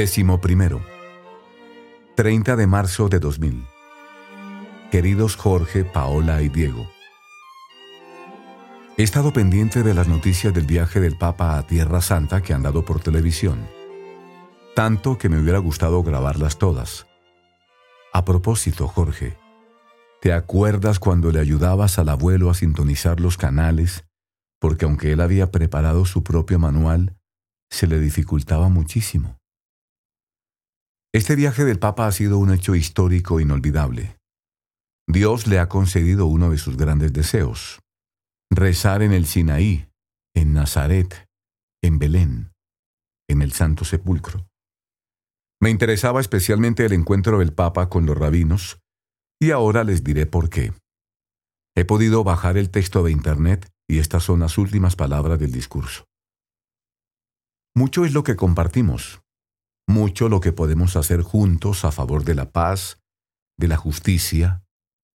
Décimo primero. 30 de marzo de 2000. Queridos Jorge, Paola y Diego. He estado pendiente de las noticias del viaje del Papa a Tierra Santa que han dado por televisión. Tanto que me hubiera gustado grabarlas todas. A propósito, Jorge, ¿te acuerdas cuando le ayudabas al abuelo a sintonizar los canales? Porque aunque él había preparado su propio manual, se le dificultaba muchísimo. Este viaje del Papa ha sido un hecho histórico inolvidable. Dios le ha concedido uno de sus grandes deseos, rezar en el Sinaí, en Nazaret, en Belén, en el Santo Sepulcro. Me interesaba especialmente el encuentro del Papa con los rabinos, y ahora les diré por qué. He podido bajar el texto de Internet y estas son las últimas palabras del discurso. Mucho es lo que compartimos, mucho lo que podemos hacer juntos a favor de la paz, de la justicia,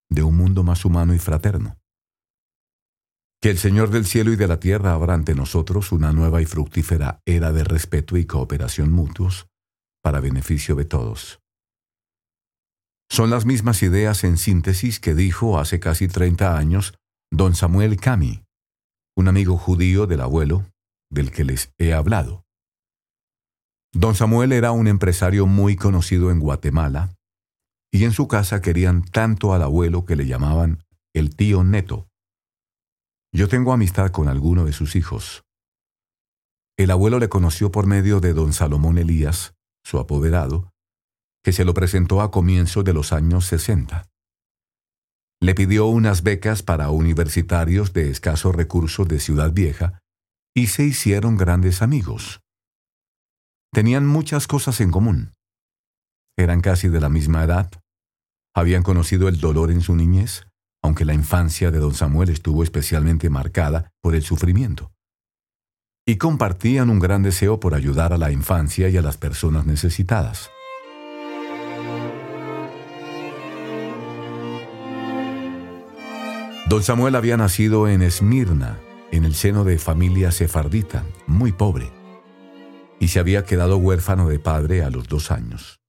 de un mundo más humano y fraterno. Que el Señor del cielo y de la tierra abra ante nosotros una nueva y fructífera era de respeto y cooperación mutuos para beneficio de todos. Son las mismas ideas en síntesis que dijo hace casi 30 años don Samuel Cami, un amigo judío del abuelo del que les he hablado. Don Samuel era un empresario muy conocido en Guatemala, y en su casa querían tanto al abuelo que le llamaban el tío Neto. Yo tengo amistad con alguno de sus hijos. El abuelo le conoció por medio de don Salomón Elías, su apoderado, que se lo presentó a comienzos de los años 60. Le pidió unas becas para universitarios de escasos recursos de Ciudad Vieja y se hicieron grandes amigos. Tenían muchas cosas en común. Eran casi de la misma edad. Habían conocido el dolor en su niñez, aunque la infancia de don Samuel estuvo especialmente marcada por el sufrimiento. Y compartían un gran deseo por ayudar a la infancia y a las personas necesitadas. Don Samuel había nacido en Esmirna, en el seno de familia sefardita, muy pobre y se había quedado huérfano de padre a los dos años.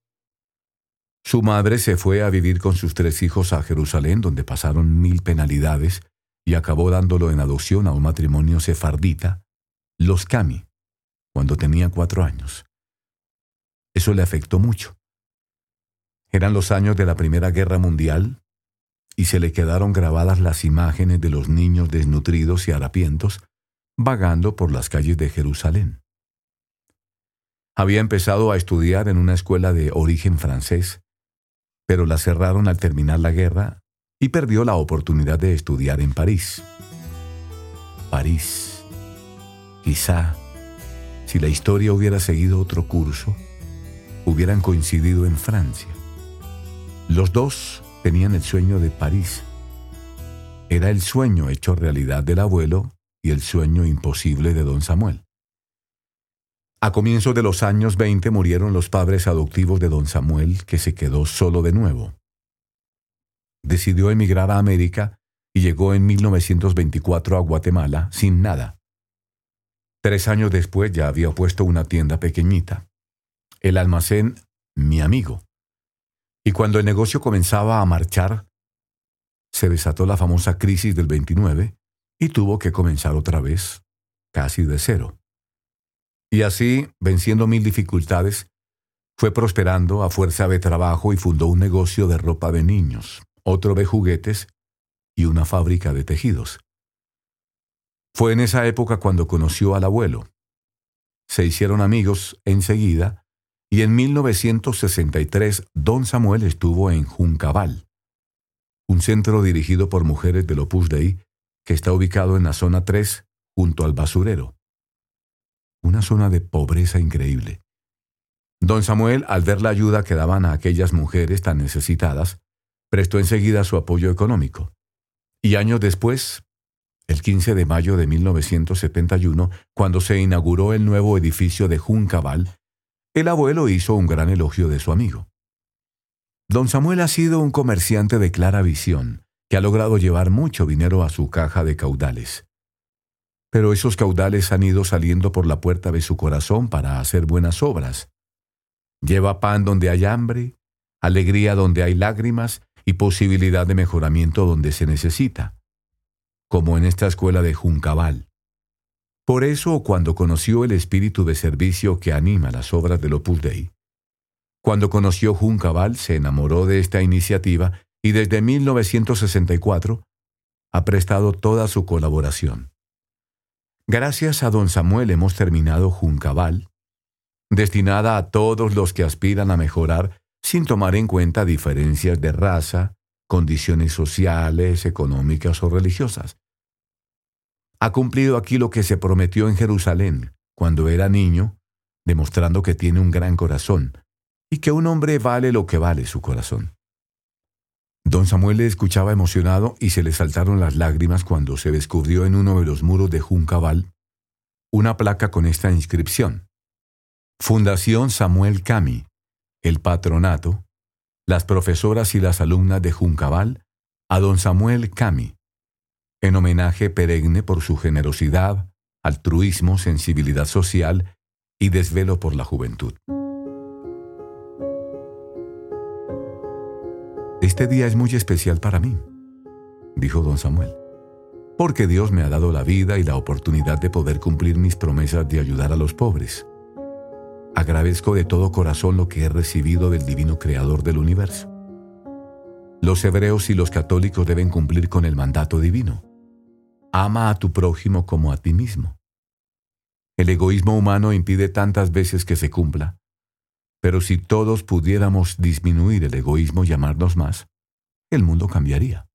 Su madre se fue a vivir con sus tres hijos a Jerusalén, donde pasaron mil penalidades, y acabó dándolo en adopción a un matrimonio sefardita, los Cami, cuando tenía cuatro años. Eso le afectó mucho. Eran los años de la Primera Guerra Mundial, y se le quedaron grabadas las imágenes de los niños desnutridos y harapientos vagando por las calles de Jerusalén. Había empezado a estudiar en una escuela de origen francés, pero la cerraron al terminar la guerra y perdió la oportunidad de estudiar en París. París. Quizá, si la historia hubiera seguido otro curso, hubieran coincidido en Francia. Los dos tenían el sueño de París. Era el sueño hecho realidad del abuelo y el sueño imposible de don Samuel. A comienzos de los años 20 murieron los padres adoptivos de don Samuel, que se quedó solo de nuevo. Decidió emigrar a América y llegó en 1924 a Guatemala sin nada. Tres años después ya había puesto una tienda pequeñita, el almacén Mi Amigo. Y cuando el negocio comenzaba a marchar, se desató la famosa crisis del 29 y tuvo que comenzar otra vez, casi de cero. Y así, venciendo mil dificultades, fue prosperando a fuerza de trabajo y fundó un negocio de ropa de niños, otro de juguetes y una fábrica de tejidos. Fue en esa época cuando conoció al abuelo. Se hicieron amigos enseguida y en 1963 don Samuel estuvo en Juncabal, un centro dirigido por mujeres del Opus Dei que está ubicado en la zona 3 junto al basurero una zona de pobreza increíble. Don Samuel, al ver la ayuda que daban a aquellas mujeres tan necesitadas, prestó enseguida su apoyo económico. Y años después, el 15 de mayo de 1971, cuando se inauguró el nuevo edificio de Juncabal, el abuelo hizo un gran elogio de su amigo. Don Samuel ha sido un comerciante de clara visión, que ha logrado llevar mucho dinero a su caja de caudales pero esos caudales han ido saliendo por la puerta de su corazón para hacer buenas obras. Lleva pan donde hay hambre, alegría donde hay lágrimas y posibilidad de mejoramiento donde se necesita, como en esta escuela de Juncabal. Por eso, cuando conoció el espíritu de servicio que anima las obras del Opus Dei, cuando conoció Juncabal se enamoró de esta iniciativa y desde 1964 ha prestado toda su colaboración. Gracias a don Samuel hemos terminado Juncabal, destinada a todos los que aspiran a mejorar sin tomar en cuenta diferencias de raza, condiciones sociales, económicas o religiosas. Ha cumplido aquí lo que se prometió en Jerusalén cuando era niño, demostrando que tiene un gran corazón y que un hombre vale lo que vale su corazón. Don Samuel le escuchaba emocionado y se le saltaron las lágrimas cuando se descubrió en uno de los muros de Juncabal una placa con esta inscripción. Fundación Samuel Cami, el patronato, las profesoras y las alumnas de Juncabal, a don Samuel Cami, en homenaje perenne por su generosidad, altruismo, sensibilidad social y desvelo por la juventud. Este día es muy especial para mí, dijo don Samuel, porque Dios me ha dado la vida y la oportunidad de poder cumplir mis promesas de ayudar a los pobres. Agradezco de todo corazón lo que he recibido del Divino Creador del universo. Los hebreos y los católicos deben cumplir con el mandato divino. Ama a tu prójimo como a ti mismo. El egoísmo humano impide tantas veces que se cumpla, pero si todos pudiéramos disminuir el egoísmo y amarnos más, el mundo cambiaría.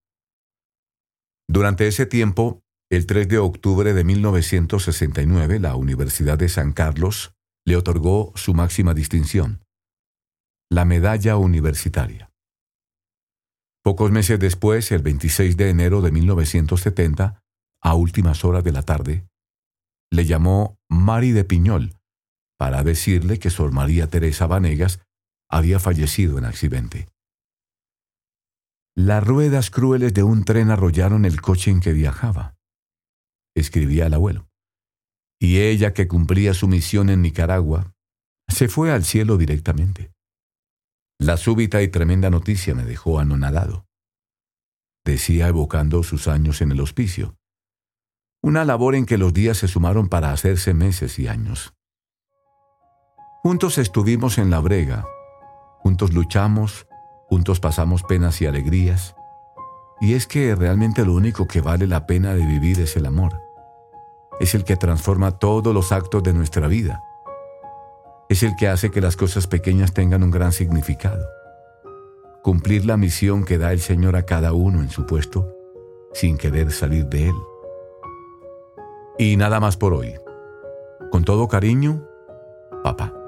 Durante ese tiempo, el 3 de octubre de 1969, la Universidad de San Carlos le otorgó su máxima distinción, la medalla universitaria. Pocos meses después, el 26 de enero de 1970, a últimas horas de la tarde, le llamó Mari de Piñol para decirle que Sor María Teresa Vanegas había fallecido en accidente. Las ruedas crueles de un tren arrollaron el coche en que viajaba, escribía el abuelo. Y ella, que cumplía su misión en Nicaragua, se fue al cielo directamente. La súbita y tremenda noticia me dejó anonadado. Decía evocando sus años en el hospicio. Una labor en que los días se sumaron para hacerse meses y años. Juntos estuvimos en la brega, juntos luchamos, juntos pasamos penas y alegrías, y es que realmente lo único que vale la pena de vivir es el amor. Es el que transforma todos los actos de nuestra vida. Es el que hace que las cosas pequeñas tengan un gran significado. Cumplir la misión que da el Señor a cada uno en su puesto, sin querer salir de él. Y nada más por hoy. Con todo cariño, papá.